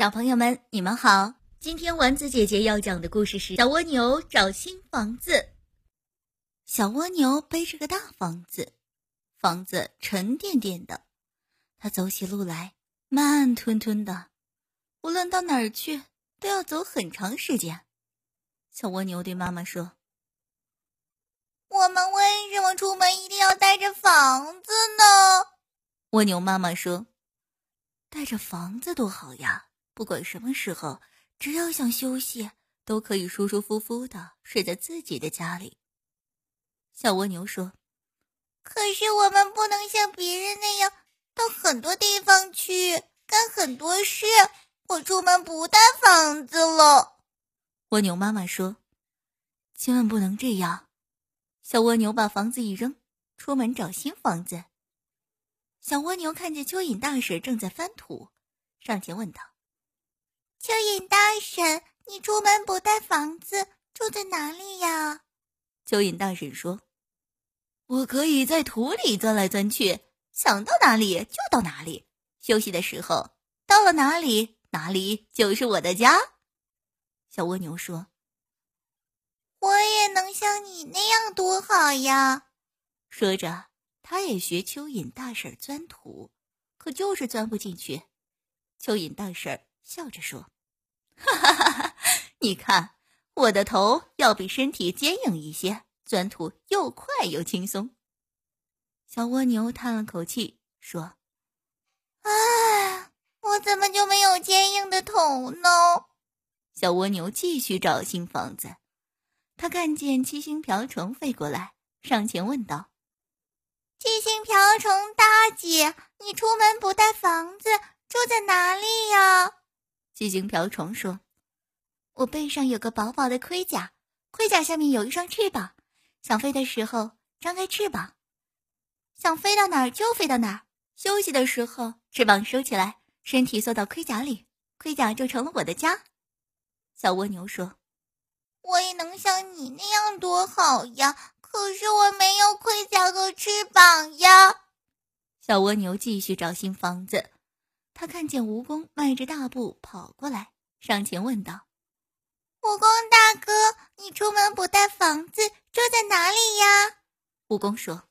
小朋友们，你们好！今天丸子姐姐要讲的故事是《小蜗牛找新房子》。小蜗牛背着个大房子，房子沉甸甸的，它走起路来慢吞吞的，无论到哪儿去都要走很长时间。小蜗牛对妈妈说：“我们为什么出门一定要带着房子呢？”蜗牛妈妈说：“带着房子多好呀！不管什么时候，只要想休息，都可以舒舒服服的睡在自己的家里。”小蜗牛说：“可是我们不能像别人那样到很多地方去干很多事。我出门不带房子了。”蜗牛妈妈说：“千万不能这样。”小蜗牛把房子一扔，出门找新房子。小蜗牛看见蚯蚓大婶正在翻土，上前问道：“蚯蚓大婶，你出门不带房子，住在哪里呀？”蚯蚓大婶说：“我可以在土里钻来钻去，想到哪里就到哪里。休息的时候，到了哪里，哪里就是我的家。”小蜗牛说：“我也能像你那样，多好呀！”说着。他也学蚯蚓大婶钻土，可就是钻不进去。蚯蚓大婶笑着说：“哈哈哈哈！你看我的头要比身体坚硬一些，钻土又快又轻松。”小蜗牛叹了口气说：“唉，我怎么就没有坚硬的头呢？”小蜗牛继续找新房子。他看见七星瓢虫飞过来，上前问道。七星瓢虫大姐，你出门不带房子，住在哪里呀？七星瓢虫说：“我背上有个薄薄的盔甲，盔甲下面有一双翅膀，想飞的时候张开翅膀，想飞到哪儿就飞到哪儿。休息的时候，翅膀收起来，身体缩到盔甲里，盔甲就成了我的家。”小蜗牛说：“我也能像你那样，多好呀！”可是我没有盔甲和翅膀呀！小蜗牛继续找新房子。他看见蜈蚣迈着大步跑过来，上前问道：“蜈蚣大哥，你出门不带房子，住在哪里呀？”蜈蚣说：“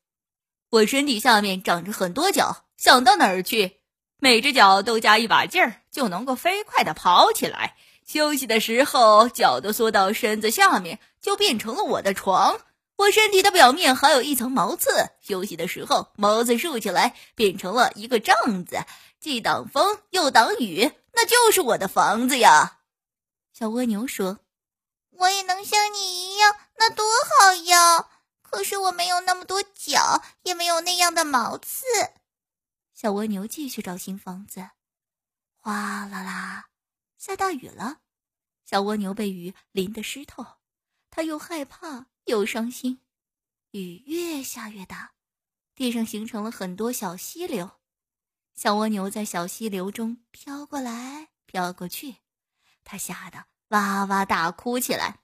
我身体下面长着很多脚，想到哪儿去，每只脚都加一把劲儿，就能够飞快的跑起来。休息的时候，脚都缩到身子下面，就变成了我的床。”我身体的表面还有一层毛刺，休息的时候，毛刺竖起来变成了一个帐子，既挡风又挡雨，那就是我的房子呀。小蜗牛说：“我也能像你一样，那多好呀！可是我没有那么多脚，也没有那样的毛刺。”小蜗牛继续找新房子，哗啦啦，下大雨了，小蜗牛被雨淋得湿透，它又害怕。又伤心，雨越下越大，地上形成了很多小溪流。小蜗牛在小溪流中飘过来飘过去，它吓得哇哇大哭起来。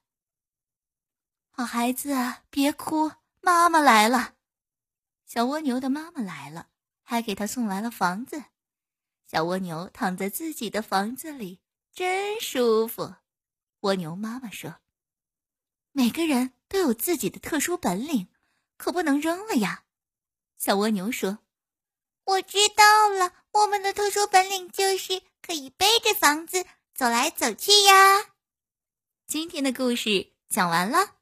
好孩子，别哭，妈妈来了。小蜗牛的妈妈来了，还给他送来了房子。小蜗牛躺在自己的房子里，真舒服。蜗牛妈妈说：“每个人。”都有自己的特殊本领，可不能扔了呀。小蜗牛说：“我知道了，我们的特殊本领就是可以背着房子走来走去呀。”今天的故事讲完了。